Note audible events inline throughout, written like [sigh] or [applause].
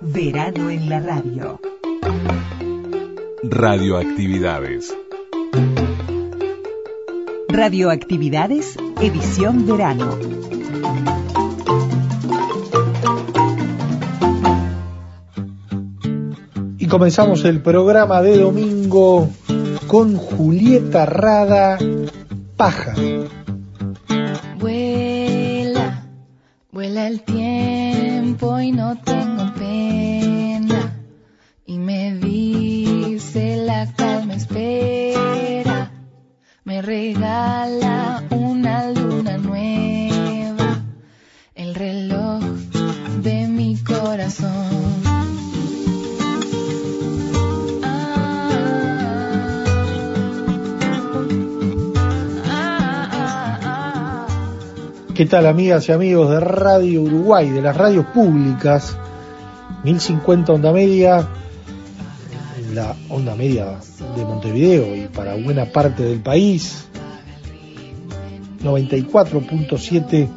Verano en la radio. Radioactividades. Radioactividades, edición verano. Y comenzamos el programa de domingo con Julieta Rada Paja. Tal amigas y amigos de Radio Uruguay, de las radios públicas? 1050 onda media, la onda media de Montevideo y para buena parte del país. 94.7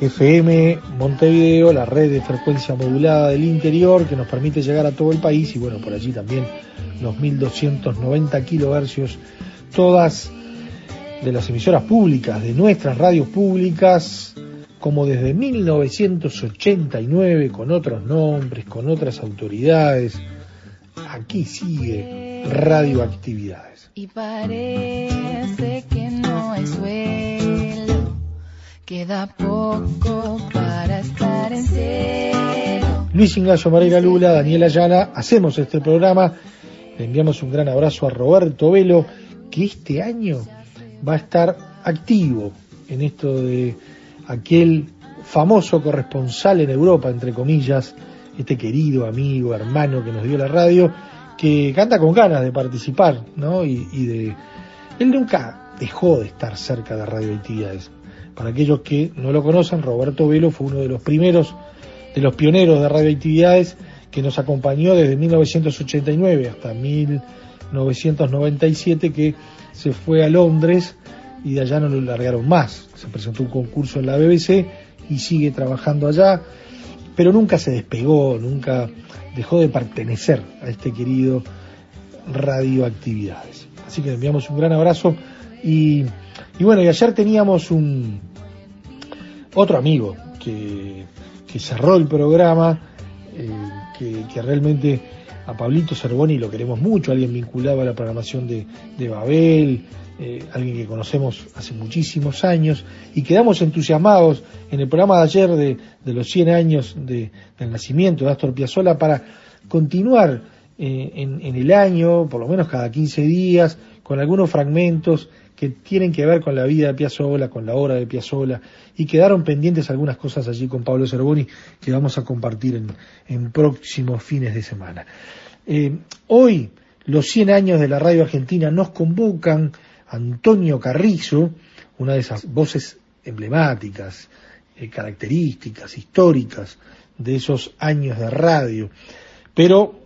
FM Montevideo, la red de frecuencia modulada del interior que nos permite llegar a todo el país y bueno, por allí también los 1290 kilohercios, todas de las emisoras públicas, de nuestras radios públicas, como desde 1989, con otros nombres, con otras autoridades. Aquí sigue Radioactividades. Y parece que no hay suelo, queda poco para estar en cero. Luis Ignacio Mareira Lula, Daniela Ayala, hacemos este programa. Le enviamos un gran abrazo a Roberto Velo, que este año va a estar activo en esto de aquel famoso corresponsal en Europa, entre comillas, este querido amigo, hermano que nos dio la radio, que canta con ganas de participar, ¿no? Y, de... Él nunca dejó de estar cerca de radioactividades. Para aquellos que no lo conocen, Roberto Velo fue uno de los primeros, de los pioneros de radioactividades, que nos acompañó desde 1989 hasta 1997, que se fue a Londres y de allá no lo largaron más. Se presentó un concurso en la BBC y sigue trabajando allá, pero nunca se despegó, nunca dejó de pertenecer a este querido Radioactividades. Así que le enviamos un gran abrazo y, y bueno, y ayer teníamos un otro amigo que, que cerró el programa, eh, que, que realmente a Pablito Cervoni lo queremos mucho, alguien vinculado a la programación de, de Babel, eh, alguien que conocemos hace muchísimos años y quedamos entusiasmados en el programa de ayer de, de los 100 años de- del nacimiento de Astor Piazzolla para continuar eh, en, en el año, por lo menos cada 15 días, con algunos fragmentos que tienen que ver con la vida de Piazzolla, con la obra de Piazzolla, y quedaron pendientes algunas cosas allí con Pablo Cervoni que vamos a compartir en, en próximos fines de semana. Eh, hoy, los 100 años de la radio argentina nos convocan Antonio Carrizo, una de esas voces emblemáticas, eh, características, históricas de esos años de radio. Pero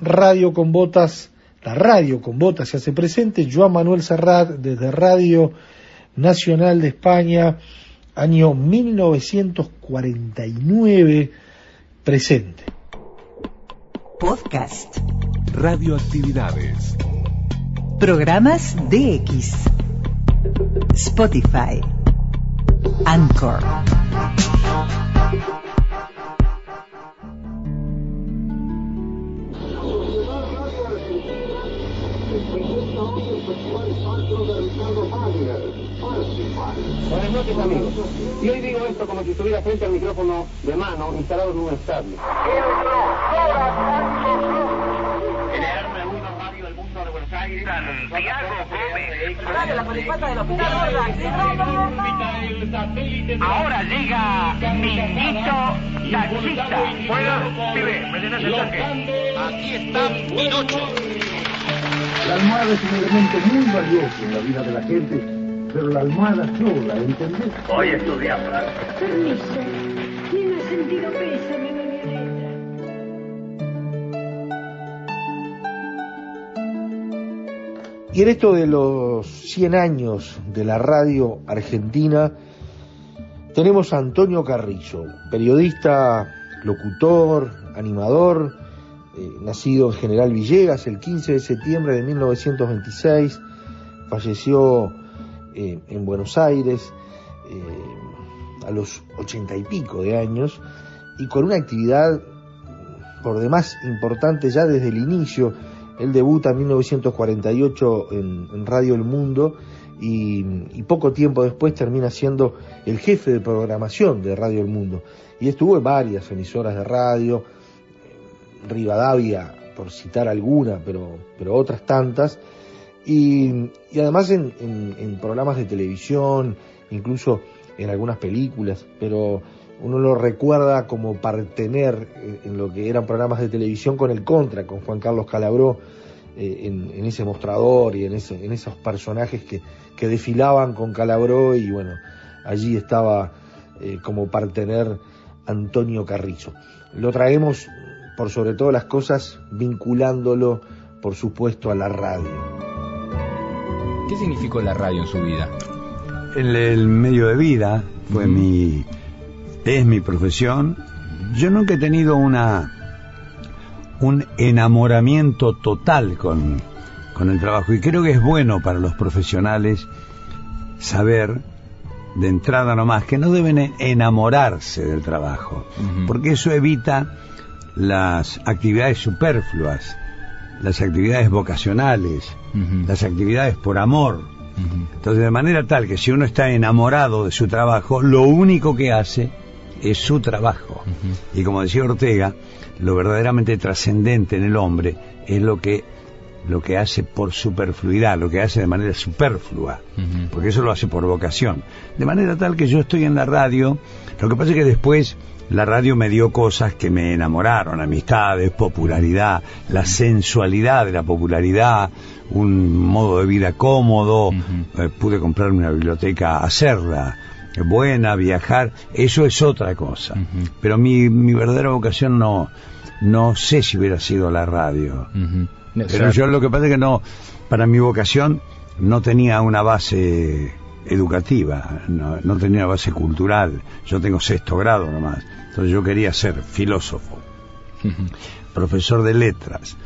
Radio con Botas, la radio con Botas se hace presente, Joan Manuel Serrat desde Radio Nacional de España, año 1949, presente. Podcast. Radioactividades. Programas DX. Spotify. Anchor. Buenas noches amigos. Y hoy digo esto como si estuviera frente al micrófono de mano instalado en un estadio. Generarme algunos radio del mundo de Buenos Aires. Santiago Gómez. la polipata de los Ahora llega Minito Taxista. Juega, pibe, me tenés el tanque. Aquí está Pinocho. La almohada es un elemento muy valioso en la vida de la gente, pero la almohada sola, ¿entendés? Hoy estudiamos. Permiso. Tiene sentido pésame de mi letra. Y en esto de los 100 años de la radio argentina, tenemos a Antonio Carrillo, periodista locutor, animador, eh, nacido en General Villegas el 15 de septiembre de 1926, falleció eh, en Buenos Aires eh, a los ochenta y pico de años y con una actividad por demás importante ya desde el inicio. Él debuta en 1948 en, Radio El Mundo y, y poco tiempo después termina siendo el jefe de programación de Radio El Mundo. Y estuvo en varias emisoras de radio, Rivadavia, por citar alguna, pero, pero otras tantas, y, además en, programas de televisión, incluso en algunas películas, pero uno lo recuerda como partener eh, en lo que eran programas de televisión con el Contra, con Juan Carlos Calabró, eh, en, ese mostrador y en esos personajes que, que desfilaban con Calabró y bueno, allí estaba eh, como partener Antonio Carrizo. Lo traemos por sobre todas las cosas vinculándolo, por supuesto, a la radio. ¿Qué significó la radio en su vida? El, el medio de vida fue mi es mi profesión. Yo nunca he tenido una un enamoramiento total con, con el trabajo y creo que es bueno para los profesionales saber de entrada nomás que no deben en- enamorarse del trabajo, porque eso evita las actividades superfluas, las actividades vocacionales, las actividades por amor. Entonces, de manera tal que si uno está enamorado de su trabajo, lo único que hace es su trabajo. Y como decía Ortega, lo verdaderamente trascendente en el hombre es lo que lo que hace por superfluidad, lo que hace de manera superflua, porque eso lo hace por vocación. De manera tal que yo estoy en la radio, lo que pasa es que después la radio me dio cosas que me enamoraron, amistades, popularidad, la sensualidad de la popularidad, un modo de vida cómodo, eh, pude comprar una biblioteca, hacerla eh, buena, viajar, eso es otra cosa. Pero mi, mi verdadera vocación no, no sé si hubiera sido la radio. Pero yo lo que pasa es que no, para mi vocación no tenía una base educativa, no, no tenía una base cultural. Yo tengo sexto grado nomás. Entonces yo quería ser filósofo, [laughs] profesor de letras,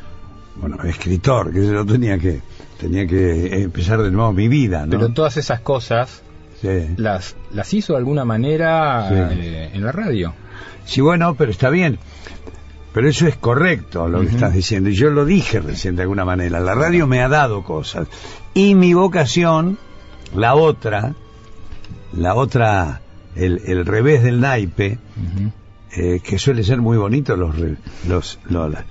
bueno, escritor, que yo tenía que, tenía que empezar de nuevo mi vida, ¿no? Pero todas esas cosas Sí. las, las hizo de alguna manera Sí. eh, en la radio. Sí, bueno, pero está bien. Pero eso es correcto lo que estás diciendo. Y yo lo dije recién de alguna manera. La radio me ha dado cosas. Y mi vocación, la otra, la otra, el, el revés del naipe, eh, que suele ser muy bonito los, los, lo- la-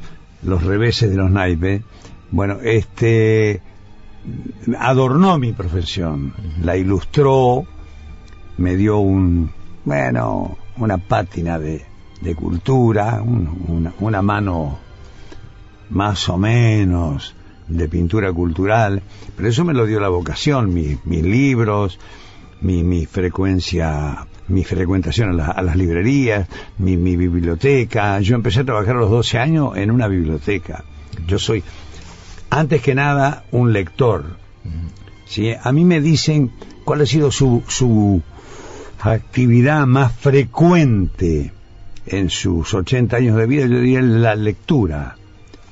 los reveses de los naipes, bueno, este adornó mi profesión, la ilustró, me dio un, bueno, una pátina de, de cultura, un- una, una mano más o menos de pintura cultural, pero eso me lo dio la vocación, mi- mis libros, mi, mi frecuencia, mi frecuentación a, a las librerías, mi, mi biblioteca. Yo empecé a trabajar a los 12 años en una biblioteca. Yo soy, antes que nada, un lector. ¿sí? A mí me dicen cuál ha sido su, su actividad más frecuente en sus 80 años de vida, yo diría la lectura.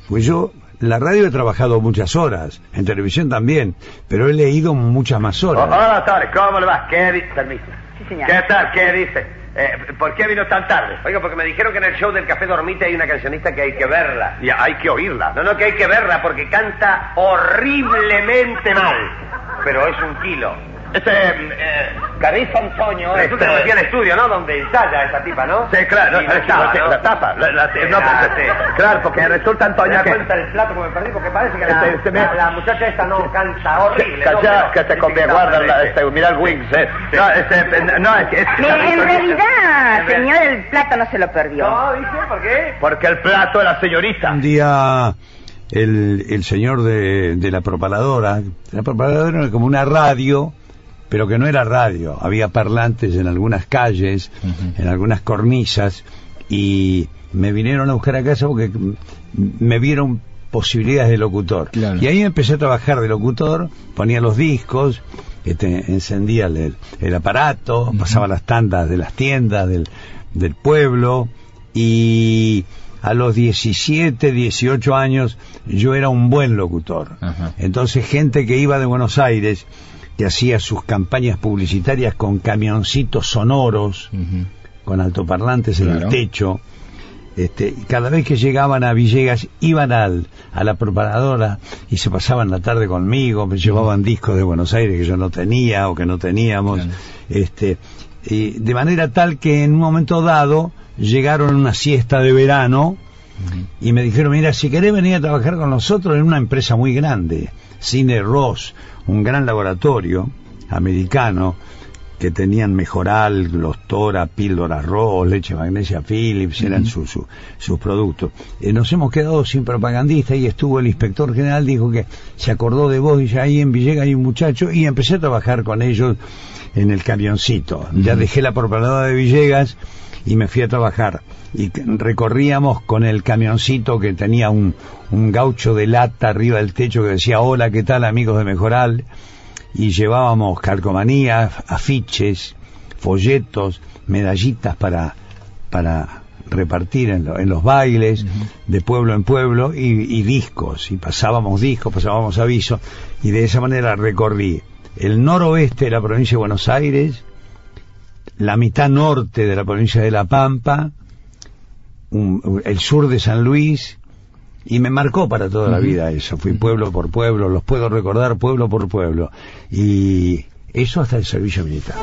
Pues yo, la radio he trabajado muchas horas, en televisión también, pero he leído muchas más horas. hola, ¿cómo le va? ¿Qué? Permiso. Sí, señor. ¿Qué tal? ¿Qué dice? Eh, ¿Por qué vino tan tarde? Oiga, porque me dijeron que en el show del Café Dormite hay una cancionista que hay que verla. Y hay que oírla. No, no, que hay que verla porque canta horriblemente mal. Pero es un kilo. Este, eh, Carizo Antonio, este- Resulta que metí al estudio, ¿no? Donde ensaya esa tipa, ¿no? Sí, claro, no, estaba, ¿no? la tapa, la- la- Sí, no, pues, sí. claro, porque resulta, Antonio, ¿Me da que- cuenta del plato que me perdí? Porque parece que la, Este, este, la, me- la muchacha esta no canta horrible. Ya, Pero- que te conviene, guarda, la- este, mira el Wings, eh. No, este, no, es que... es en realidad, señor, el plato no se lo perdió. No, dice, ¿por qué? Porque el plato de la señorita. Un día el, el señor de, de la propaladora, la propaladora era como una radio, pero que no era radio, había parlantes en algunas calles, en algunas cornisas, y me vinieron a buscar a casa porque me vieron posibilidades de locutor. Y ahí empecé a trabajar de locutor, ponía los discos, este, encendía el, el aparato, pasaba las tandas de las tiendas del, del pueblo, y a los 17, 18 años yo era un buen locutor. Ajá. Entonces gente que iba de Buenos Aires, que hacía sus campañas publicitarias con camioncitos sonoros, con altoparlantes en el techo, este, cada vez que llegaban a Villegas iban al, a la preparadora y se pasaban la tarde conmigo, me llevaban discos de Buenos Aires que yo no tenía o que no teníamos, Claro. este, y de manera tal que en un momento dado llegaron a una siesta de verano y me dijeron, mira, si querés venir a trabajar con nosotros en una empresa muy grande, Cine Ross, un gran laboratorio americano, que tenían Mejoral, Glostora, Píldoras Ross, Leche Magnesia Philips, eran su- su- sus productos. Eh, nos hemos quedado sin propagandista y estuvo el inspector general, dijo que se acordó de vos y ya ahí en Villegas hay un muchacho y empecé a trabajar con ellos en el camioncito. Ya dejé la propaganda de Villegas y me fui a trabajar. Y recorríamos con el camioncito que tenía un, un gaucho de lata arriba del techo que decía, hola, ¿qué tal amigos de Mejoral? Y llevábamos calcomanías, afiches, folletos, medallitas para, para repartir en, lo- en los bailes, de pueblo en pueblo, y, y discos. Y pasábamos discos, pasábamos avisos, y de esa manera recorrí el noroeste de la provincia de Buenos Aires, la mitad norte de la provincia de La Pampa, un- el sur de San Luis, y me marcó para toda la vida eso. Fui pueblo por pueblo, los puedo recordar pueblo por pueblo. Y eso hasta el servicio militar.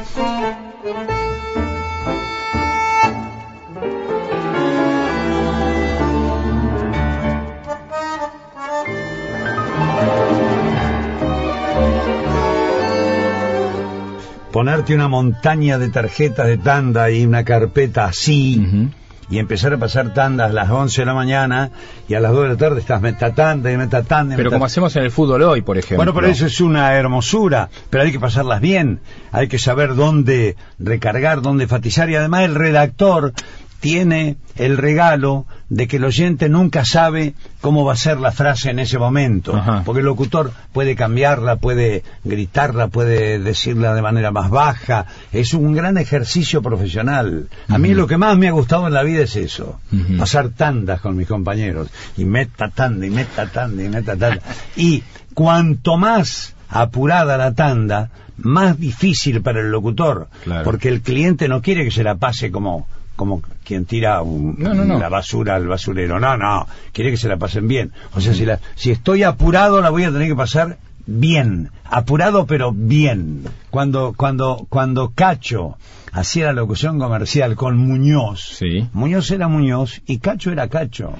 Ponerte una montaña de tarjetas de tanda y una carpeta así y empezar a pasar tandas a las 11 de la mañana y a las 2 de la tarde estás meta tanda y meta tanda y Pero como hacemos en el fútbol hoy, por ejemplo. Bueno, pero eso es una hermosura, pero hay que pasarlas bien, hay que saber dónde recargar, dónde enfatizar y además el redactor tiene el regalo de que el oyente nunca sabe cómo va a ser la frase en ese momento, Ajá. porque el locutor puede cambiarla, puede gritarla, puede decirla de manera más baja, es un gran ejercicio profesional. A mí lo que más me ha gustado en la vida es eso, pasar tandas con mis compañeros, y meta tanda, y meta tanda, y meta tanda. Y cuanto más apurada la tanda, más difícil para el locutor, Claro. porque el cliente no quiere que se la pase como como quien tira un- No, no, no. la basura al basurero. No, no, quiere que se la pasen bien. O sea, si, la, si estoy apurado, la voy a tener que pasar bien. Apurado, pero bien. Cuando, cuando, cuando Cacho hacía la locución comercial con Muñoz, Sí. Muñoz era Muñoz y Cacho era Cacho.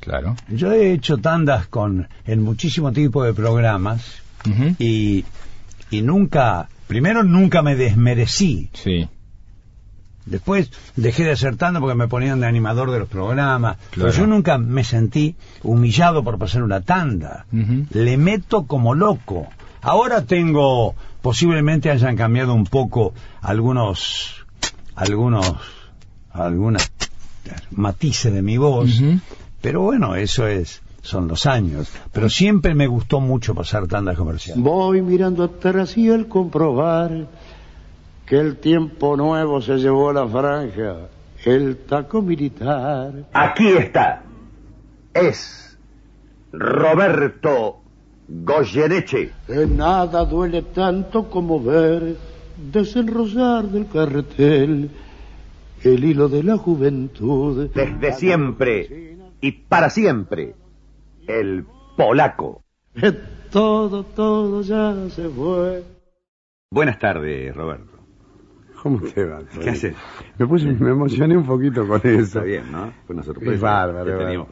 Claro. Yo he hecho tandas con en muchísimo tipo de programas y, y nunca, primero nunca me desmerecí. Sí. Después dejé de hacer tandas porque me ponían de animador de los programas. Claro. Pero yo nunca me sentí humillado por pasar una tanda. Le meto como loco. Ahora tengo, posiblemente hayan cambiado un poco algunos, algunos, algunas matices de mi voz. Pero bueno, eso es, son los años. Pero siempre me gustó mucho pasar tandas comerciales. Voy mirando atrás y al comprobar que el tiempo nuevo se llevó la franja, el taco militar. Aquí está. Es Roberto Goyeneche. Que nada duele tanto como ver desenrosar del carretel el hilo de la juventud. Desde siempre y para siempre. El polaco. [laughs] Todo, todo ya se fue. Buenas tardes, Roberto. ¿Cómo te va? [laughs] ¿Qué haces? Me, puse, me emocioné un poquito con eso. Está bien, ¿no? Fue una sorpresa Es bárbaro, que teníamos.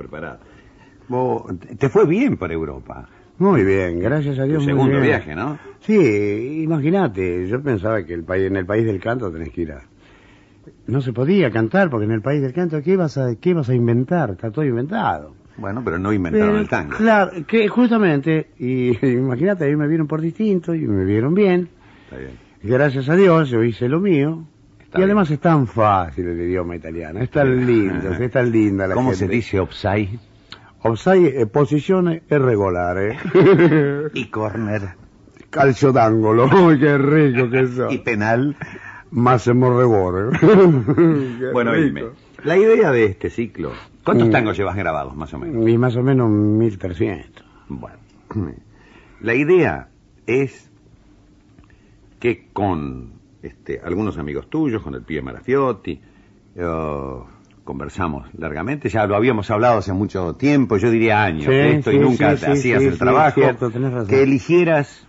Vos, te fue bien por Europa. Muy bien, gracias a Tu Dios. muy segundo bien. viaje, ¿no? Sí, imagínate, yo pensaba que el país, en el país del canto tenés que ir a... No se podía cantar, porque en el país del canto, ¿qué ibas a, qué ibas a inventar? Está todo inventado. Bueno, pero no inventaron Pero, el tango. Claro, que justamente, y [laughs] imagínate, a mí me vieron por distinto y me vieron bien. Está bien. Gracias a Dios, yo hice lo mío. Está y además es tan fácil el idioma italiano, es tan lindo, es tan linda la ¿Cómo gente. se dice offside? Offside, eh, posizione irregolare. [laughs] Y corner. Calcio d'angolo, [laughs] qué rico que [laughs] eso. Y penal. Rigore. Qué Bueno, rico. dime. La idea de este ciclo. ¿Cuántos Mm. tangos llevas grabados, más o menos? Y más o menos 1300. Bueno, [clears throat] la idea es que con este, algunos amigos tuyos, con el pibe Marafiotti, eh, conversamos largamente, ya lo habíamos hablado hace mucho tiempo, yo diría años, Sí, de esto y nunca sí, hacías el trabajo, cierto, que eligieras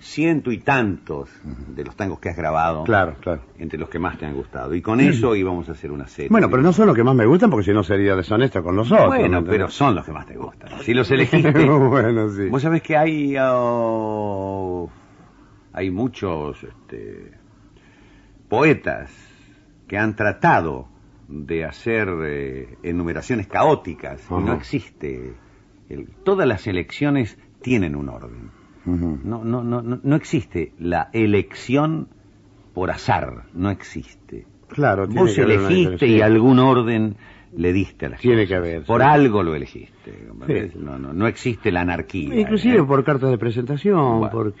ciento y tantos de los tangos que has grabado, Claro, claro. entre los que más te han gustado, y con eso íbamos a hacer una serie. Bueno, pero no son los que más me gustan porque si no sería deshonesto con nosotros. Bueno, pero son los que más te gustan. Si los elegiste, [laughs] bueno, sí. Vos sabés que hay oh, hay muchos este, poetas que han tratado de hacer eh, enumeraciones caóticas no existe. el- todas las elecciones tienen un orden. Ujú. No, no, no, no, no existe la elección por azar. No existe. Claro, tiene Vos que elegiste y algún orden le diste a las Tiene cosas. que haber, Por sí. algo lo elegiste. Sí. No, no, no existe la anarquía. Inclusive ¿eh? por cartas de presentación, Bueno. por...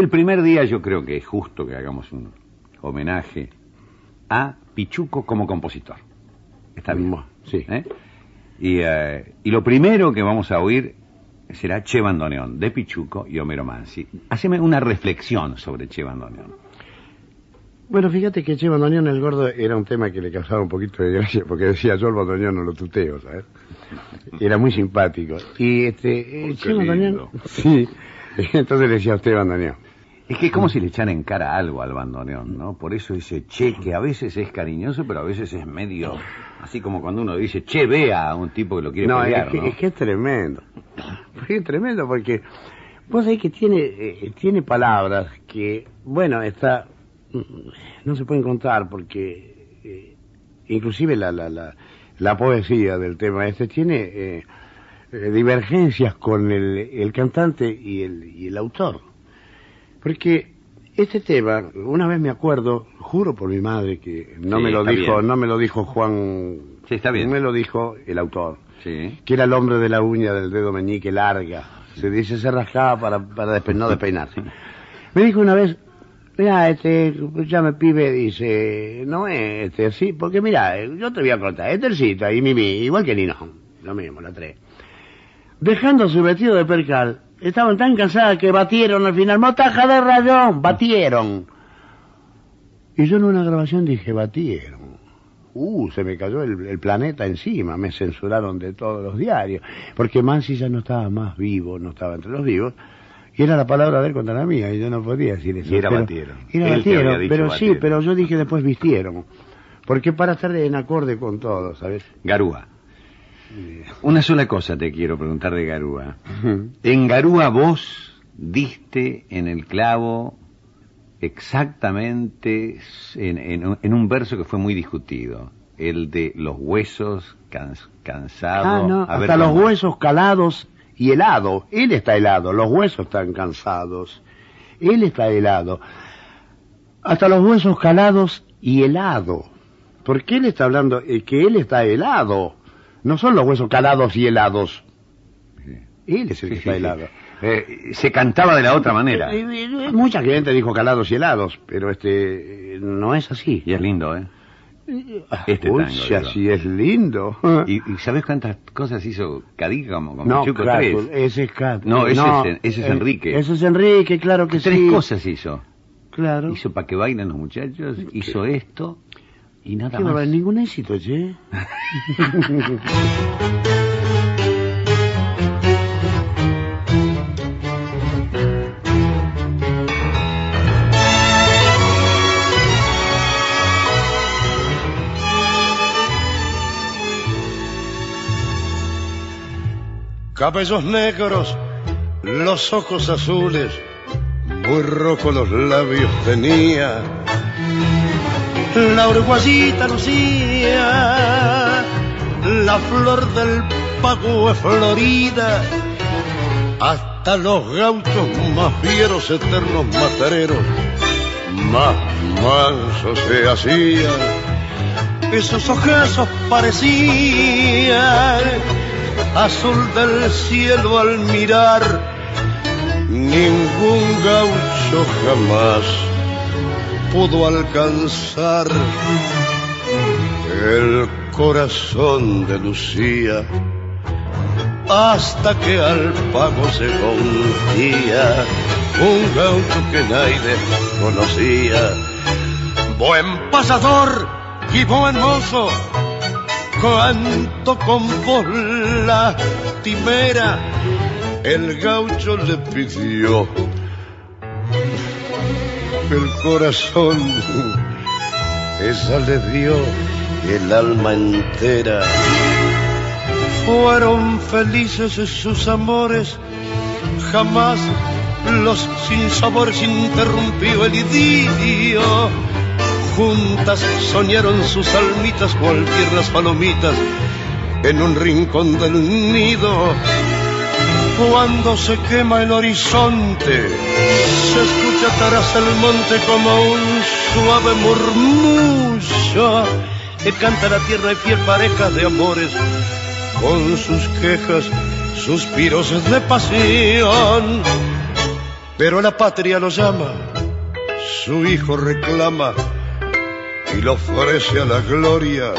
El primer día yo creo que es justo que hagamos un homenaje a Pichuco como compositor. Está bien. Sí. ¿Eh? Y, eh, y lo primero que vamos a oír será Che Bandoneón, de Pichuco y Homero Mansi. Haceme una reflexión sobre Che Bandoneón. Bueno, fíjate que Che Bandoneón el Gordo era un tema que le causaba un poquito de gracia, porque decía yo el Bandoneón no lo tuteo, ¿sabes? Era muy simpático. Y este, eh, Che Bandoneón... [laughs] lindo. [laughs] Entonces le decía a usted Bandoneón. Es que es como si le echara en cara algo al bandoneón, ¿no? Por eso ese che, que a veces es cariñoso, pero a veces es medio... Así como cuando uno dice, che, vea a un tipo que lo quiere No, pelear, es que, ¿no? es que es tremendo. Es tremendo porque vos sabés que tiene, eh, tiene palabras que, bueno, está, mm, no se pueden contar porque eh, inclusive la, la, la, la poesía del tema este tiene eh, divergencias con el, el cantante y el, y el autor. Porque este tema, una vez me acuerdo, juro por mi madre que no Sí, me lo dijo, bien. no me lo dijo Juan, Sí, está bien. me lo dijo el autor Sí. que era el hombre de la uña del dedo meñique larga. Se dice, se rascaba para, para despe- no despeinarse. Me dijo una vez, mira, este, ya me pibe, dice, no es este, sí, porque mira, yo te voy a contar, Estercita y Mimi, igual que Nino, lo mismo, la tres. Dejando su vestido de percal, estaban tan cansadas que batieron al final, motaja de rayón, batieron. Y yo en una grabación dije, batieron. Uh, se me cayó el, el planeta encima, me censuraron de todos los diarios, porque Mansi ya no estaba más vivo, no estaba entre los vivos, y era la palabra de él contra la mía, y yo no podía decir eso. Y era pero- batieron. Era batieron, pero sí, pero yo dije después vistieron, porque para estar en acorde con todo, ¿sabes? Garúa. Una sola cosa te quiero preguntar de Garúa. En Garúa vos diste en el clavo exactamente en, en un- en un verso que fue muy discutido, el de los huesos cans- cansados. Ah, no, hasta los huesos calados y helado. Él está helado, los huesos están cansados. Él está helado. Hasta los huesos calados y helado. Porque él está hablando eh, que él está helado. No son los huesos calados y helados. Él es el que Sí, está sí. helado. Eh, se cantaba de la otra manera. Eh, eh, Mucha gente dijo calados y helados, pero este no es así. Y es lindo, ¿eh? Este Uy, tango, si es lindo. ¿Y, y sabes cuántas cosas hizo Cadiga como, como No, Tres. ese es Crackle. No, ese es- ese es Enrique. Ese es Enrique, claro que Tres sí. cosas hizo. Claro. Hizo para que bailen los muchachos, hizo esto y nada más. barbaridad, ningún éxito, che. Cabellos negros, los ojos azules, muy rojos los labios tenía. La uruguayita lucía, la flor del pago es florida, hasta los gauchos más fieros, eternos matereros, más mansos se hacían. Esos ojazos parecían azul del cielo al mirar. Ningún gaucho jamás pudo alcanzar el corazón de Lucía hasta que al pago se confía un gaucho que nadie conocía. Buen pasador y buen mozo, cuanto con vos lastimera, el gaucho le pidió el corazón, esa le dio el alma entera. Fueron felices sus amores, jamás los sinsabores interrumpió el idilio. Juntas soñaron sus almitas cual tiernas palomitas en un rincón del nido. Cuando se quema el horizonte, se escucha tras el monte como un suave murmullo que canta la tierra y fiel pareja de amores con sus quejas, suspiros de pasión. Pero la patria lo llama, su hijo reclama y lo ofrece a la gloria.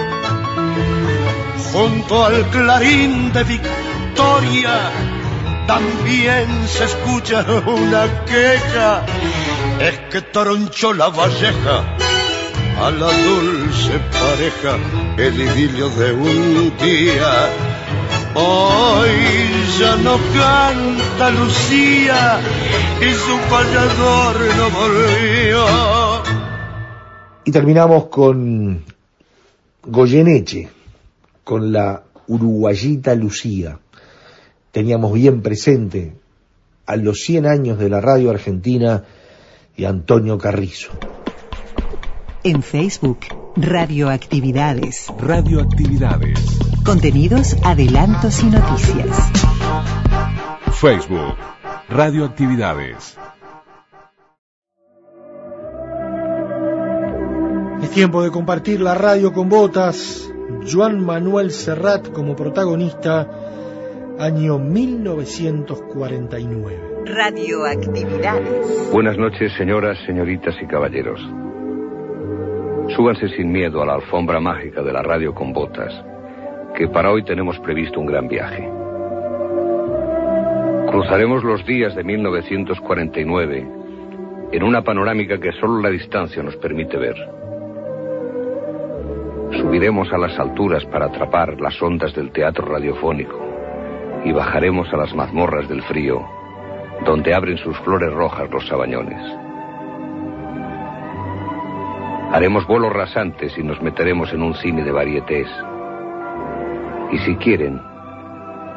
Junto al clarín de victoria también se escucha una queja, es que toronchó la valleja a la dulce pareja el idilio de un día. Hoy ya no canta Lucía y su payador no volvió. Y terminamos con Goyeneche, con la uruguayita Lucía. Teníamos bien presente a los 100 años de la radio argentina y Antonio Carrizo. En Facebook, Radioactividades. Radioactividades. Contenidos, adelantos y noticias. Facebook. Radioactividades. Es tiempo de compartir la radio con botas. Juan Manuel Serrat como protagonista, año 1949. Radioactividades. Buenas noches, señoras, señoritas y caballeros. Súbanse sin miedo a la alfombra mágica de la radio con botas, que para hoy tenemos previsto un gran viaje. Cruzaremos los días de 1949 en una panorámica que solo la distancia nos permite ver. Subiremos a las alturas para atrapar las ondas del teatro radiofónico y bajaremos a las mazmorras del frío, donde abren sus flores rojas los sabañones. Haremos vuelos rasantes y nos meteremos en un cine de varietés. Y si quieren,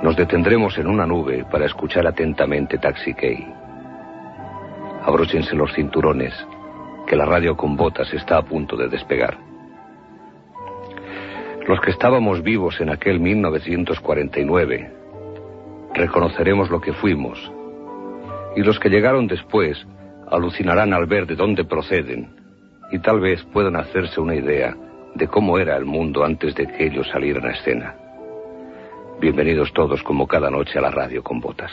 nos detendremos en una nube para escuchar atentamente Taxi Key. Abróchense los cinturones, que la radio con botas está a punto de despegar. Los que estábamos vivos en aquel 1949 reconoceremos lo que fuimos y los que llegaron después alucinarán al ver de dónde proceden y tal vez puedan hacerse una idea de cómo era el mundo antes de que ellos salieran a escena. Bienvenidos todos como cada noche a la radio con botas.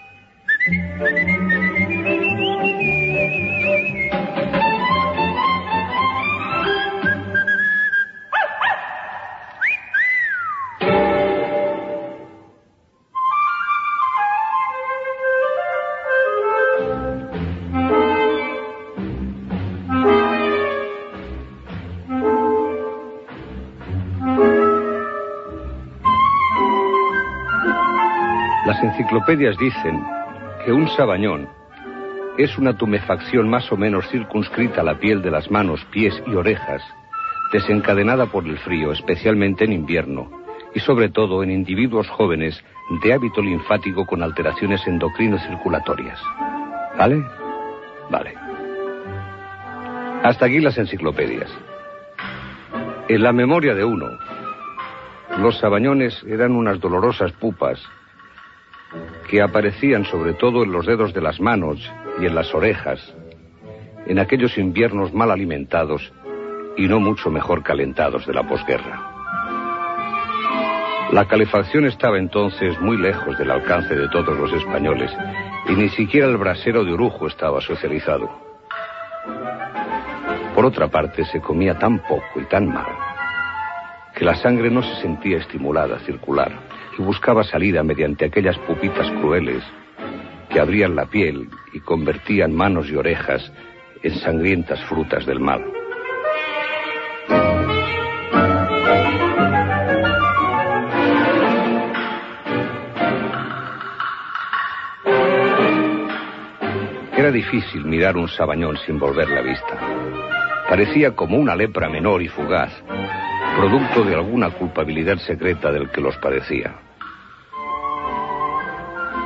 Las enciclopedias dicen que un sabañón es una tumefacción más o menos circunscrita a la piel de las manos, pies y orejas desencadenada por el frío, especialmente en invierno, y sobre todo en individuos jóvenes de hábito linfático con alteraciones endocrino-circulatorias. ¿Vale? Vale. Hasta aquí las enciclopedias. En la memoria de uno, los sabañones eran unas dolorosas pupas que aparecían sobre todo en los dedos de las manos y en las orejas, en aquellos inviernos mal alimentados y no mucho mejor calentados de la posguerra. La calefacción estaba entonces muy lejos del alcance de todos los españoles y ni siquiera el brasero de Orujo estaba socializado. Por otra parte, se comía tan poco y tan mal que la sangre no se sentía estimulada a circular y buscaba salida mediante aquellas pupitas crueles que abrían la piel y convertían manos y orejas en sangrientas frutas del mal. Era difícil mirar un sabañón sin volver la vista. Parecía como una lepra menor y fugaz, producto de alguna culpabilidad secreta del que los padecía.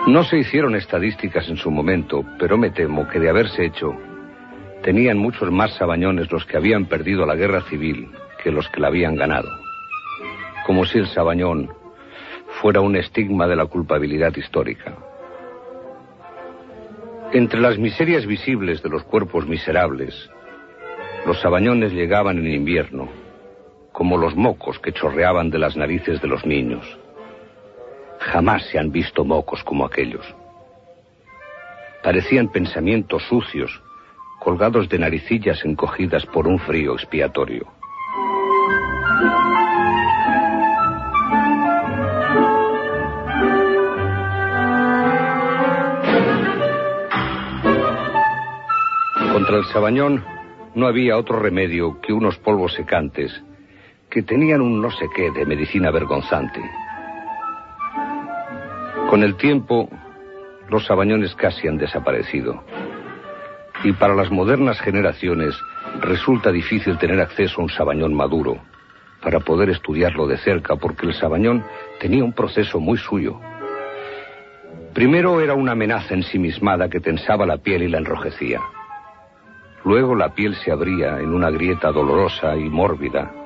No se hicieron estadísticas en su momento, pero me temo que de haberse hecho, tenían muchos más sabañones los que habían perdido la guerra civil que los que la habían ganado. Como si el sabañón fuera un estigma de la culpabilidad histórica. Entre las miserias visibles de los cuerpos miserables, los sabañones llegaban en invierno, como los mocos que chorreaban de las narices de los niños. Jamás se han visto mocos como aquellos. Parecían pensamientos sucios, colgados de naricillas encogidas por un frío expiatorio. Contra el sabañón no había otro remedio que unos polvos secantes que tenían un no sé qué de medicina vergonzante. Con el tiempo, los sabañones casi han desaparecido. Y para las modernas generaciones resulta difícil tener acceso a un sabañón maduro para poder estudiarlo de cerca porque el sabañón tenía un proceso muy suyo. Primero era una amenaza ensimismada que tensaba la piel y la enrojecía. Luego la piel se abría en una grieta dolorosa y mórbida,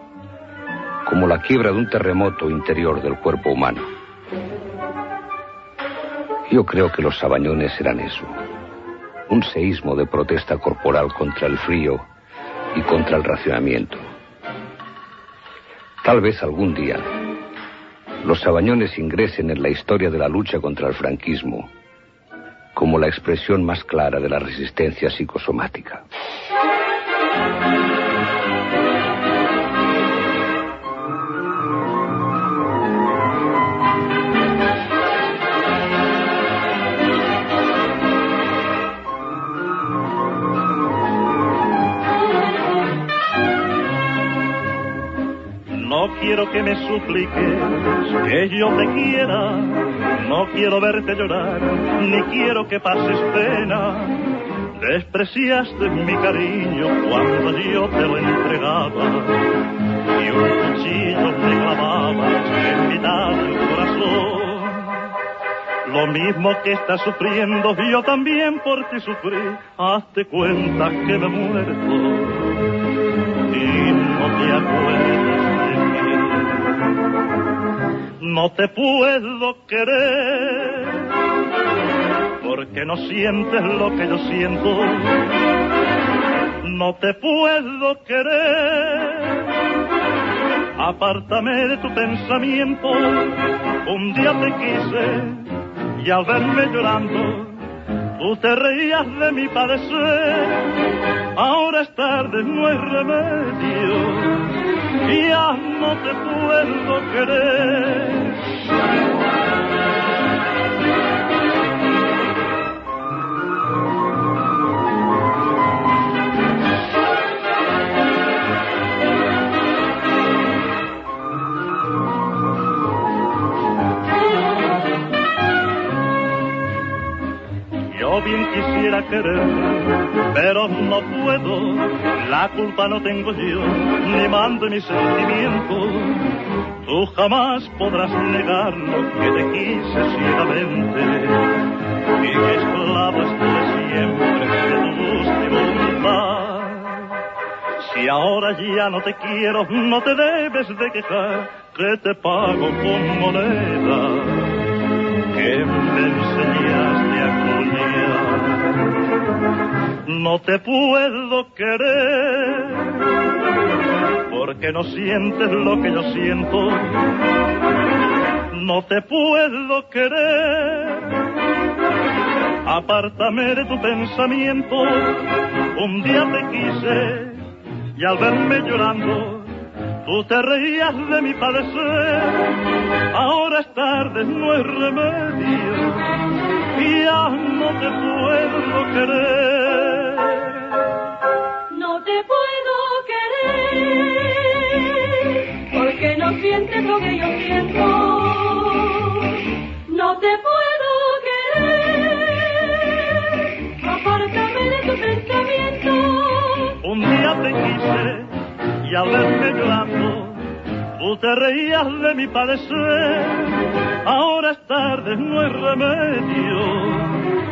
como la quiebra de un terremoto interior del cuerpo humano. Yo creo que los sabañones eran eso, un seísmo de protesta corporal contra el frío y contra el racionamiento. Tal vez algún día los sabañones ingresen en la historia de la lucha contra el franquismo como la expresión más clara de la resistencia psicosomática. Quiero que me supliques que yo te quiera, no quiero verte llorar, ni quiero que pases pena. Despreciaste mi cariño cuando yo te lo entregaba y un cuchillo me clavabas en mitad del corazón. Lo mismo que estás sufriendo, yo también por ti sufrí. Hazte cuenta que me he muerto y no te acuerdas no te puedo querer porque no sientes lo que yo siento. No te puedo querer. Apártame de tu pensamiento. Un día te quise y al verme llorando, tú te reías de mi padecer. Ahora es tarde, no hay remedio ya no te puedo querer. Bien quisiera quererte, pero no puedo. La culpa no tengo yo, ni mando mis sentimientos. Tú jamás podrás negar lo que te quise ciegamente. Y que esclavo estuve siempre de tu gusto y voluntad. Si ahora ya no te quiero, no te debes de quejar, que te pago con moneda que me enseñaste a cuñar. No te puedo querer, porque no sientes lo que yo siento. No te puedo querer, apártame de tu pensamiento. Un día te quise y al verme llorando, tú te reías de mi padecer. Ahora es tarde, no hay remedio, y ya no te puedo querer. No te puedo querer, porque no sientes lo que yo siento. No te puedo querer, apártame de tu pensamiento. Un día te quise y al verme llorando, tú te reías de mi padecer. Ahora es tarde, no hay remedio,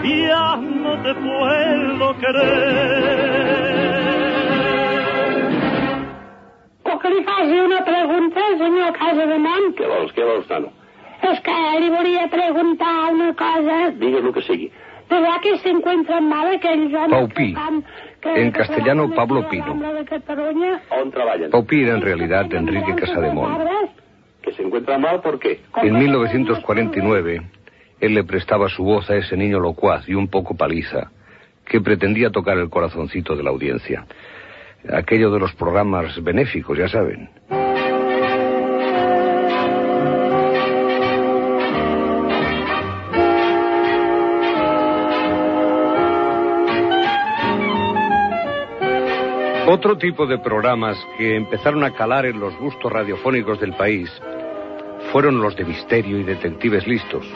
y ya no te puedo querer. O que li faci una pregunta senyor Casademont. Què vols, què vols, Tano? És que li volia preguntar una cosa. Digues el que sigui. ¿Verdad que se encuentran mal aquells homes Paupí. que. En castellano, trabajan Pablo Pino. On era en realidad Enrique Casademont. Que se encuentra mal, ¿por qué? En 1949, él le prestaba su voz a ese niño locuaz y un poco paliza, que pretendía tocar el corazoncito de la audiencia. Aquello de los programas benéficos, ya saben. Otro tipo de programas que empezaron a calar en los gustos radiofónicos del país fueron los de misterio y detectives listos.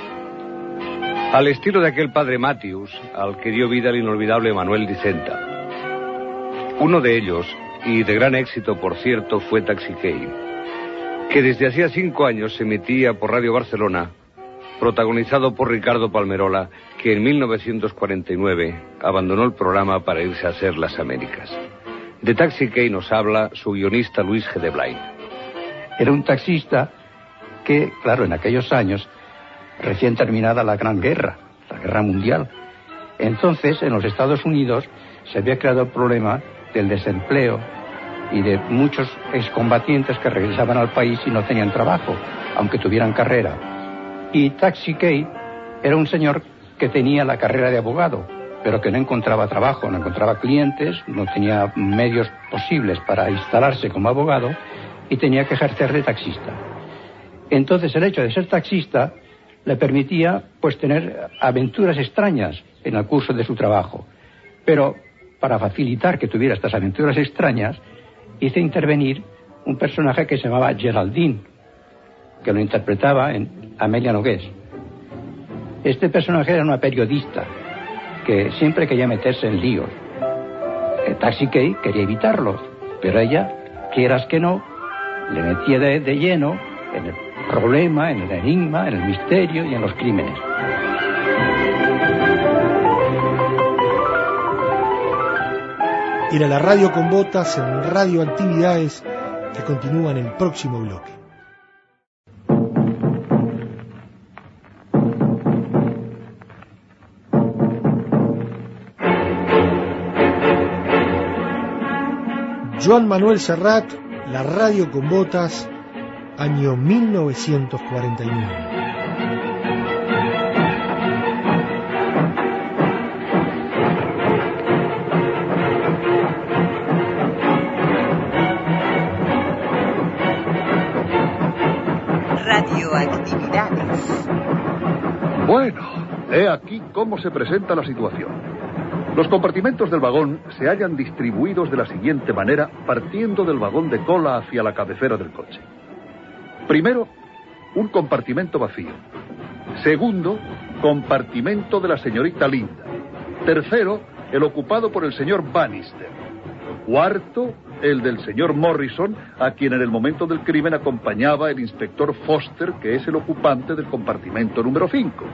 Al estilo de aquel padre Matthews, al que dio vida el inolvidable Manuel Dicenta. Uno de ellos, y de gran éxito por cierto, fue Taxi Key, que desde hacía cinco años se emitía por Radio Barcelona, protagonizado por Ricardo Palmerola, que en 1949 abandonó el programa para irse a hacer las Américas. De Taxi Key nos habla su guionista Luis G. de Blay. Era un taxista que, claro, en aquellos años, recién terminada la Gran Guerra, la Guerra Mundial. Entonces, en los Estados Unidos se había creado el problema del desempleo y de muchos excombatientes que regresaban al país y no tenían trabajo, aunque tuvieran carrera. Y Taxi Kay era un señor que tenía la carrera de abogado, pero que no encontraba trabajo, no encontraba clientes, no tenía medios posibles para instalarse como abogado y tenía que ejercer de taxista. Entonces el hecho de ser taxista le permitía pues tener aventuras extrañas en el curso de su trabajo. Pero para facilitar que tuviera estas aventuras extrañas, hice intervenir un personaje que se llamaba Geraldine, que lo interpretaba en Amelia Nogués. Este personaje era una periodista que siempre quería meterse en líos. El Taxi quería evitarlos, pero ella, quieras que no, le metía de, de lleno en el problema, en el enigma, en el misterio y en los crímenes. Era la radio con botas en radioactividades que continúan en el próximo bloque. Joan Manuel Serrat, la radio con botas, año 1941. Radioactividades. Bueno, he aquí cómo se presenta la situación. Los compartimentos del vagón se hallan distribuidos de la siguiente manera, partiendo del vagón de cola hacia la cabecera del coche. Primero, un compartimento vacío. Segundo, compartimento de la señorita Linda. Tercero, el ocupado por el señor Bannister. Cuarto, el del señor Morrison, a quien en el momento del crimen acompañaba el inspector Foster, que es el ocupante del compartimento número 5.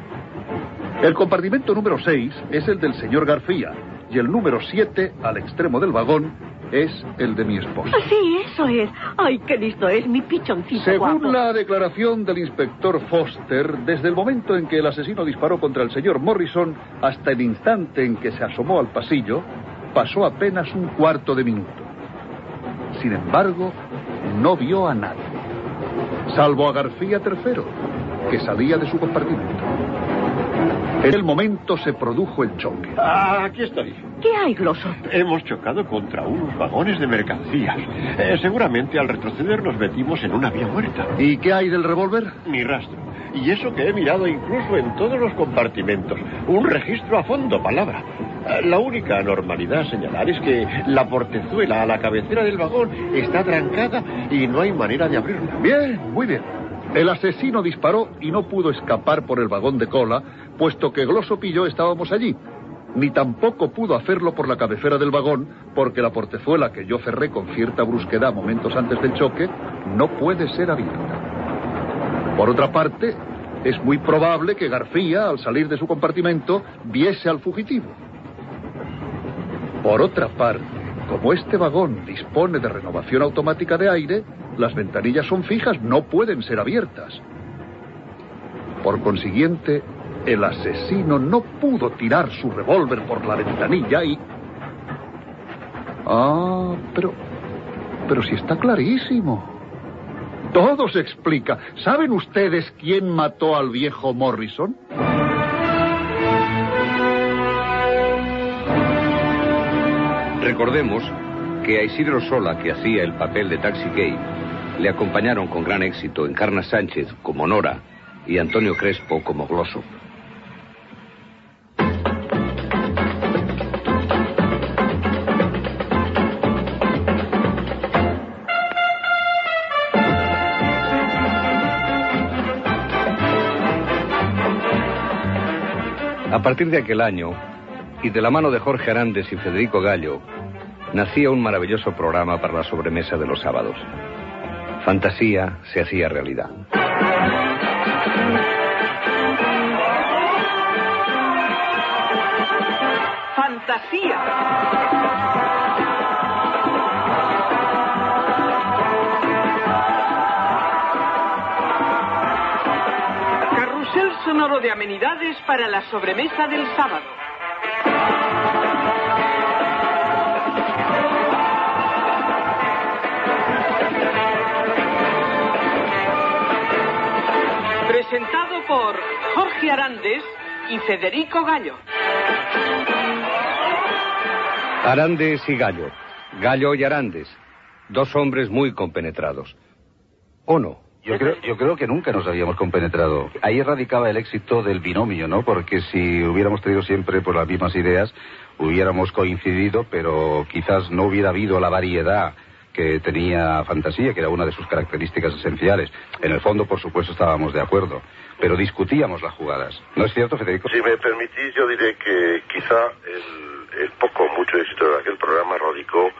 El compartimento número 6 es el del señor García y el número 7, al extremo del vagón, es el de mi esposa. Sí, eso es. Ay, qué listo es mi pichoncito Según guapo. la declaración del inspector Foster, desde el momento en que el asesino disparó contra el señor Morrison hasta el instante en que se asomó al pasillo, pasó apenas un cuarto de minuto. Sin embargo, no vio a nadie, salvo a García III, que salía de su compartimento. En el momento se produjo el choque. Ah, aquí estoy. ¿Qué hay, Gloso? Hemos chocado contra unos vagones de mercancías. Eh, seguramente al retroceder nos metimos en una vía muerta. ¿Y qué hay del revólver? Ni rastro. Y eso que he mirado incluso en todos los compartimentos. Un registro a fondo, palabra. Eh, La única anormalidad a señalar es que la portezuela a la cabecera del vagón está trancada y no hay manera de abrirla. Bien, muy bien. El asesino disparó y no pudo escapar por el vagón de cola, puesto que Glossop y yo estábamos allí. Ni tampoco pudo hacerlo por la cabecera del vagón, porque la portezuela que yo cerré con cierta brusquedad momentos antes del choque no puede ser abierta. Por otra parte, es muy probable que García, al salir de su compartimento, viese al fugitivo. Por otra parte, como este vagón dispone de renovación automática de aire, las ventanillas son fijas, no pueden ser abiertas. Por consiguiente, el asesino no pudo tirar su revólver por la ventanilla y... Ah, pero... Pero si está clarísimo. Todo se explica. ¿Saben ustedes quién mató al viejo Morrison? Recordemos que a Isidro Sola, que hacía el papel de Taxi Gay, le acompañaron con gran éxito Encarna Sánchez como Nora y Antonio Crespo como Glossop. A partir de aquel año, y de la mano de Jorge Arandes y Federico Gallo, nacía un maravilloso programa para la sobremesa de los sábados. Fantasía se hacía realidad. Carrusel sonoro de amenidades para la sobremesa del sábado. Presentado por Jorge Arandes y Federico Gallo. Arandes y Gallo. Gallo y Arandes. Dos hombres muy compenetrados. ¿O no? Yo creo, yo creo que nunca nos habíamos compenetrado. Ahí radicaba el éxito del binomio, ¿no? Porque si hubiéramos tenido siempre por las mismas ideas, hubiéramos coincidido, pero quizás no hubiera habido la variedad que tenía Fantasía, que era una de sus características esenciales. En el fondo, por supuesto, estábamos de acuerdo, pero discutíamos las jugadas. ¿No es cierto, Federico? Si me permitís, yo diré que quizá el, el poco o mucho éxito de aquel programa radicó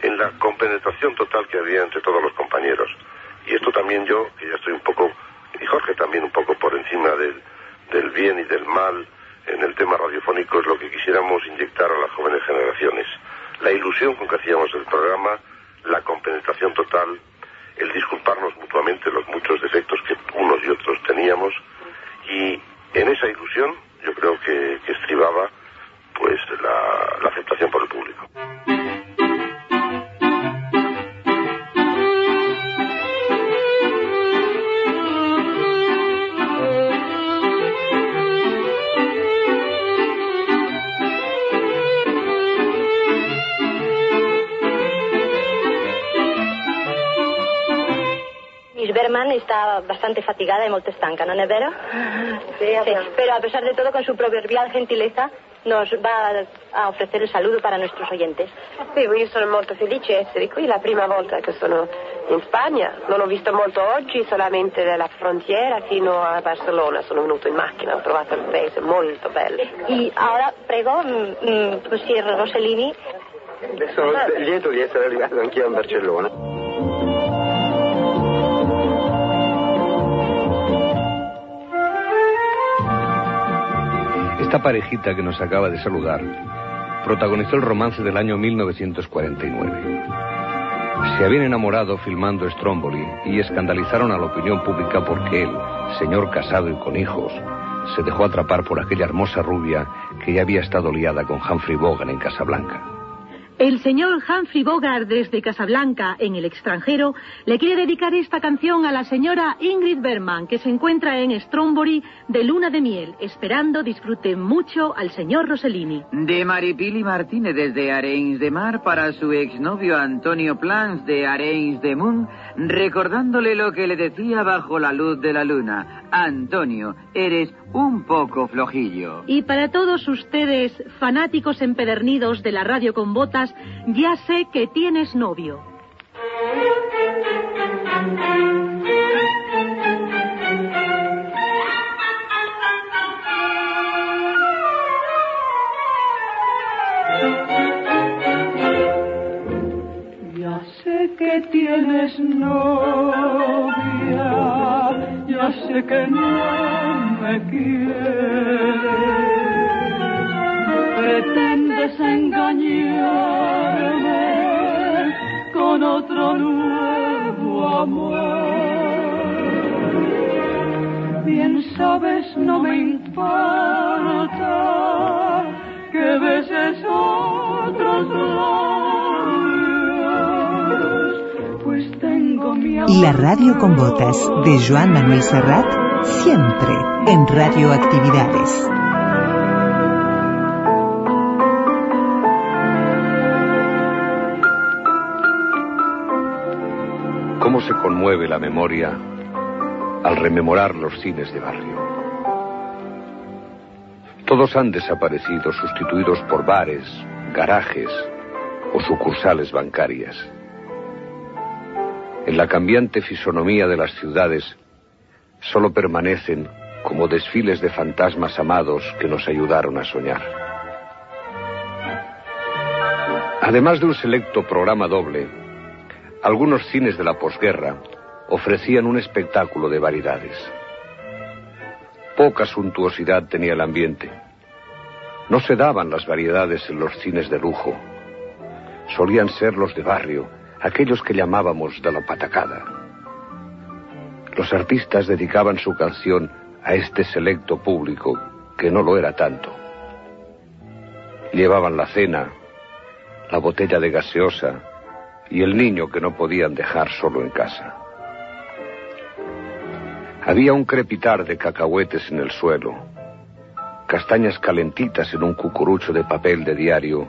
en la compenetración total que había entre todos los compañeros. Y esto también yo, que ya estoy un poco, y Jorge también un poco por encima del, del bien y del mal en el tema radiofónico, es lo que quisiéramos inyectar a las jóvenes generaciones. La ilusión con que hacíamos el programa, la compenetración total, el disculparnos mutuamente los muchos defectos que unos y otros teníamos, y en esa ilusión yo creo que, que estribaba pues la, la aceptación por el público. Berman está bastante fatigada y molto stanca, ¿non è vero? [laughs] Sí, Pero a pesar de todo, con su proverbial gentileza, nos va a ofrecer el saludo para nuestros oyentes. Sì, io sono molto felice di essere qui, la prima volta che sono in Spagna. Non ho visto molto oggi, solamente dalla frontiera fino a Barcellona. Sono venuto in macchina, ho trovato il paese molto bello. Y ahora prego, mm, mm, Monsieur Rossellini, Sono lieto di essere arrivato anch'io a Barcellona. Esta parejita que nos acaba de saludar protagonizó el romance del año 1949. Se habían enamorado filmando Stromboli y escandalizaron a la opinión pública porque él, señor casado y con hijos, se dejó atrapar por aquella hermosa rubia que ya había estado liada con Humphrey Bogart en Casablanca. El señor Humphrey Bogart desde Casablanca, en el extranjero, le quiere dedicar esta canción a la señora Ingrid Bergman, que se encuentra en Stromboli de luna de miel, esperando disfrute mucho al señor Rossellini. De Maripili Martínez desde Arenys de Mar para su exnovio Antonio Plans de Arenys de Mun, recordándole lo que le decía bajo la luz de la luna. Antonio, eres un poco flojillo. Y para todos ustedes, fanáticos empedernidos de la radio con botas, ya sé que tienes novio. Ya sé que tienes novia, ya sé que no me quieres. Pretendes engañarme con otro nuevo amor. Bien sabes, no me importa que beses otros labios, pues tengo mi amor. La radio con botas de Joan Manuel Serrat, siempre en Radioactividades. ¿Cómo se conmueve la memoria al rememorar los cines de barrio? Todos han desaparecido, sustituidos por bares, garajes o sucursales bancarias. En la cambiante fisonomía de las ciudades solo permanecen como desfiles de fantasmas amados que nos ayudaron a soñar. Además de un selecto programa doble, algunos cines de la posguerra ofrecían un espectáculo de variedades. Poca suntuosidad tenía el ambiente. No se daban las variedades en los cines de lujo. Solían ser los de barrio, aquellos que llamábamos de la patacada. Los artistas dedicaban su canción a este selecto público, que no lo era tanto. Llevaban la cena, la botella de gaseosa y el niño que no podían dejar solo en casa. Había un crepitar de cacahuetes en el suelo, castañas calentitas en un cucurucho de papel de diario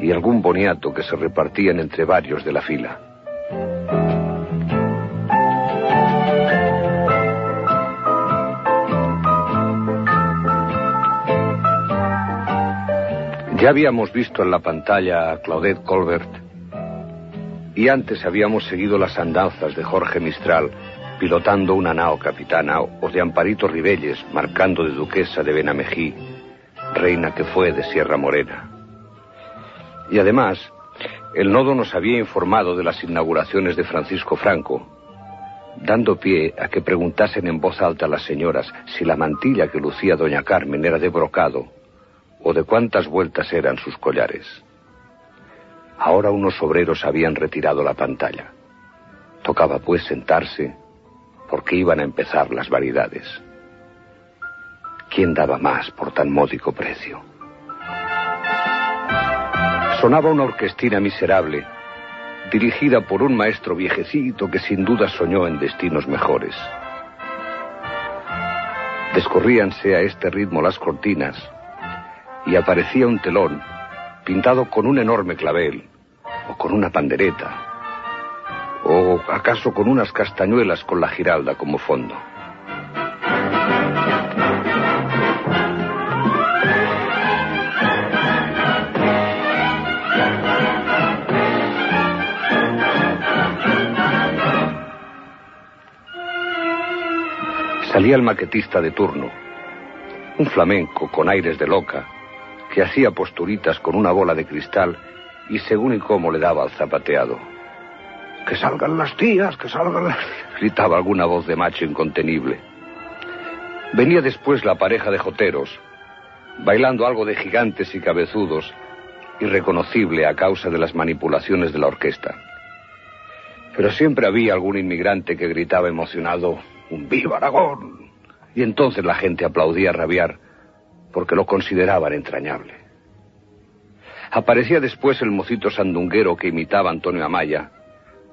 y algún boniato que se repartían entre varios de la fila. Ya habíamos visto en la pantalla a Claudette Colbert y antes habíamos seguido las andanzas de Jorge Mistral pilotando una nao capitana o de Amparito Ribelles marcando de duquesa de Benamejí, reina que fue de Sierra Morena. Y además, el nodo nos había informado de las inauguraciones de Francisco Franco, dando pie a que preguntasen en voz alta a las señoras si la mantilla que lucía doña Carmen era de brocado o de cuántas vueltas eran sus collares. Ahora unos obreros habían retirado la pantalla. Tocaba pues sentarse porque iban a empezar las variedades. ¿Quién daba más por tan módico precio? Sonaba una orquestina miserable, dirigida por un maestro viejecito que sin duda soñó en destinos mejores. Descorríanse a este ritmo las cortinas y aparecía un telón pintado con un enorme clavel con una pandereta o acaso con unas castañuelas con la giralda como fondo. Salía el maquetista de turno, un flamenco con aires de loca, que hacía posturitas con una bola de cristal y según y cómo le daba al zapateado. Que salgan las tías, que salgan las... gritaba alguna voz de macho incontenible. Venía después la pareja de joteros, bailando algo de gigantes y cabezudos, irreconocible a causa de las manipulaciones de la orquesta. Pero siempre había algún inmigrante que gritaba emocionado, un viva Aragón. Y entonces la gente aplaudía a rabiar porque lo consideraban entrañable. Aparecía después el mocito sandunguero que imitaba Antonio Amaya,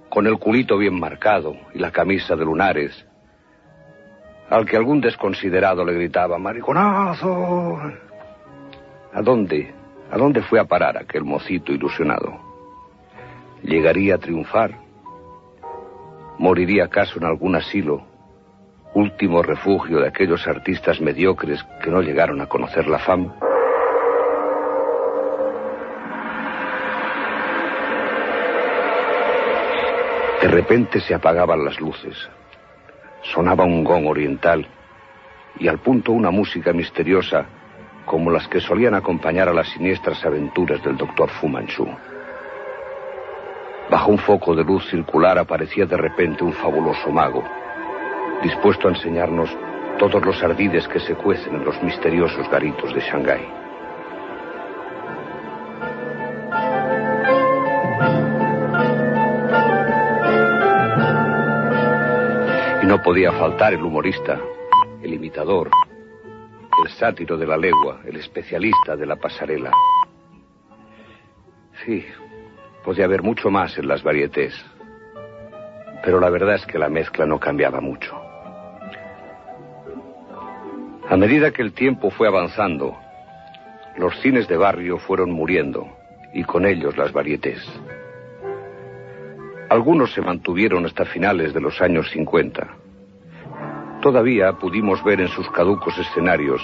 con el culito bien marcado y la camisa de lunares, al que algún desconsiderado le gritaba, ¡Mariconazo! ¿A dónde? ¿A dónde fue a parar aquel mocito ilusionado? ¿Llegaría a triunfar? ¿Moriría acaso en algún asilo? Último refugio de aquellos artistas mediocres que no llegaron a conocer la fama. De repente se apagaban las luces. Sonaba un gong oriental y al punto una música misteriosa como las que solían acompañar a las siniestras aventuras del doctor Fu Manchu. Bajo un foco de luz circular aparecía de repente un fabuloso mago, dispuesto a enseñarnos todos los ardides que se cuecen en los misteriosos garitos de Shanghái. No podía faltar el humorista, el imitador, el sátiro de la legua, el especialista de la pasarela. Sí, podía haber mucho más en las varietés, pero la verdad es que la mezcla no cambiaba mucho. A medida que el tiempo fue avanzando, los cines de barrio fueron muriendo y con ellos las varietés. Algunos se mantuvieron hasta finales de los años 50. Todavía pudimos ver en sus caducos escenarios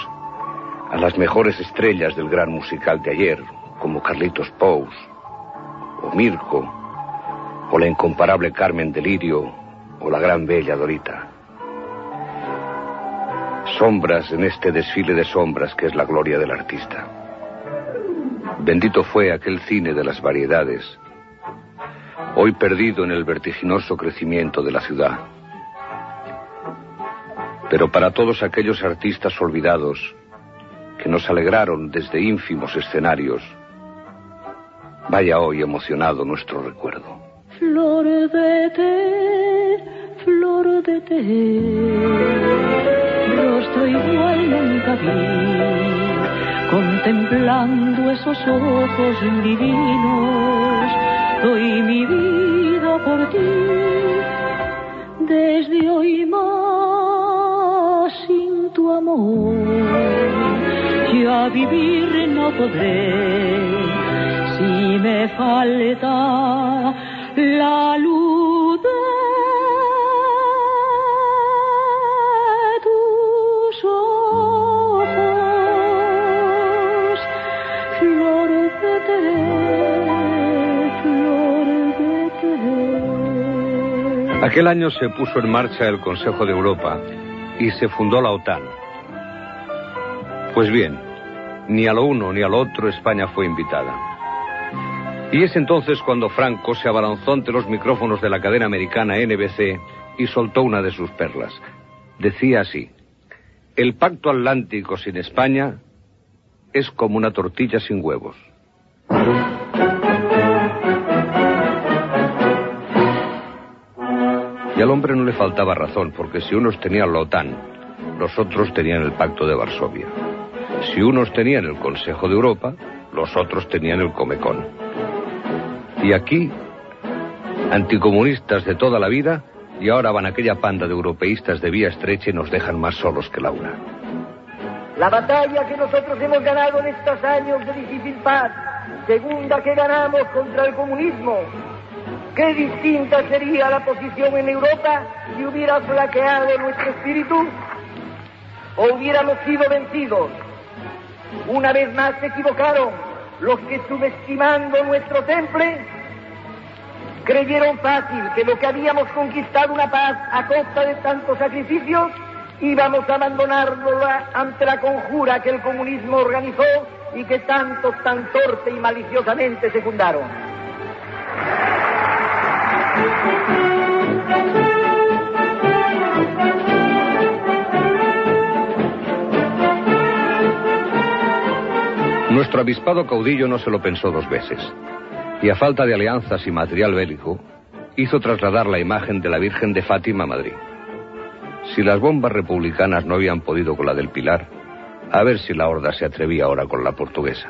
a las mejores estrellas del gran musical de ayer, como Carlitos Pous, o Mirko, o la incomparable Carmen Delirio, o la gran bella Dorita. Sombras en este desfile de sombras que es la gloria del artista. Bendito fue aquel cine de las variedades, hoy perdido en el vertiginoso crecimiento de la ciudad. Pero para todos aquellos artistas olvidados que nos alegraron desde ínfimos escenarios, vaya hoy emocionado nuestro recuerdo. Flor de té, flor de té rostro igual nunca vi, contemplando esos ojos divinos, doy mi vida por ti, desde hoy más sin tu amor, ya vivir no podré, si me falta la luz Aquel año se puso en marcha el Consejo de Europa y se fundó la OTAN. Pues bien, ni a lo uno ni a lo otro España fue invitada. Y es entonces cuando Franco se abalanzó ante los micrófonos de la cadena americana NBC y soltó una de sus perlas. Decía así, el pacto atlántico sin España es como una tortilla sin huevos. Al hombre no le faltaba razón, porque si unos tenían la OTAN, los otros tenían el Pacto de Varsovia. Si unos tenían el Consejo de Europa, los otros tenían el Comecon. Y aquí, anticomunistas de toda la vida, y ahora van aquella panda de europeístas de vía estrecha y nos dejan más solos que la una. La batalla que nosotros hemos ganado en estos años de difícil paz, segunda que ganamos contra el comunismo, Qué distinta sería la posición en Europa si hubiera flaqueado nuestro espíritu o hubiéramos sido vencidos. Una vez más se equivocaron los que subestimando nuestro temple creyeron fácil que lo que habíamos conquistado una paz a costa de tantos sacrificios íbamos a abandonarlo ante la conjura que el comunismo organizó y que tantos tan torpe y maliciosamente secundaron. Nuestro avispado caudillo no se lo pensó dos veces, y a falta de alianzas y material bélico, hizo trasladar la imagen de la Virgen de Fátima a Madrid. Si las bombas republicanas no habían podido con la del Pilar, a ver si la horda se atrevía ahora con la portuguesa.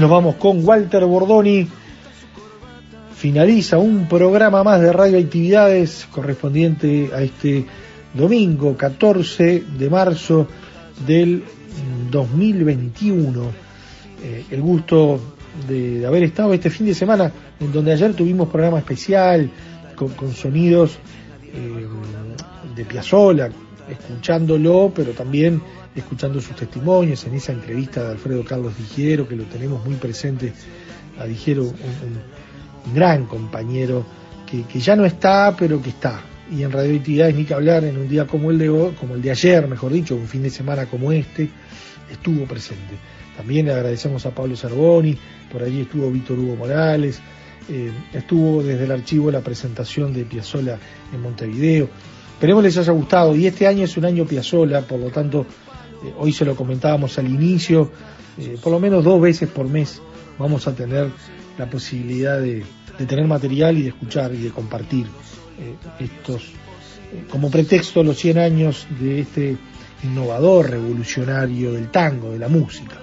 Nos vamos con Walter Bordoni. Finaliza un programa más de radioactividades correspondiente a este domingo 14 de marzo del 2021. Eh, el gusto de, de, haber estado este fin de semana, en donde ayer tuvimos programa especial con, con sonidos eh, de Piazzola, escuchándolo, pero también escuchando sus testimonios en esa entrevista de Alfredo Carlos Dijero, que lo tenemos muy presente a Dijero, un, gran compañero que, ya no está, pero que está. Y en radioactividades ni que hablar en un día como el de como el de ayer, mejor dicho, un fin de semana como este, estuvo presente. También le agradecemos a Pablo Cervoni, por allí estuvo Víctor Hugo Morales, eh, estuvo desde el archivo la presentación de Piazzola en Montevideo. Esperemos les haya gustado y este año es un año Piazzola, por lo tanto, eh, hoy se lo comentábamos al inicio, eh, por lo menos dos veces por mes vamos a tener la posibilidad de, tener material y de escuchar y de compartir estos, como pretexto, los 100 años de este innovador, revolucionario del tango, de la música.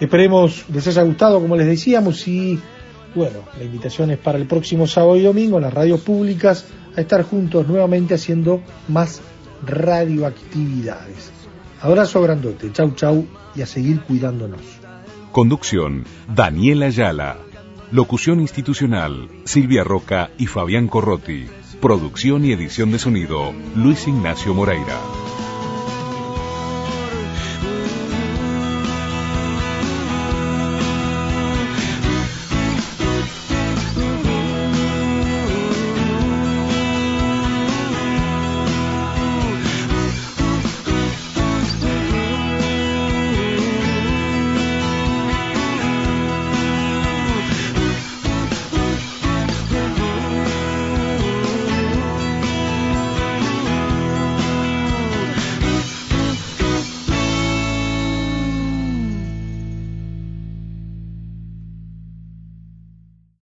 Esperemos les haya gustado, como les decíamos, y bueno, la invitación es para el próximo sábado y domingo en las radios públicas a estar juntos nuevamente haciendo más radioactividades. Abrazo grandote, chau chau y a seguir cuidándonos. Conducción, Daniela Ayala. Locución institucional, Silvia Roca y Fabián Corrotti. Producción y edición de sonido, Luis Ignacio Moreira.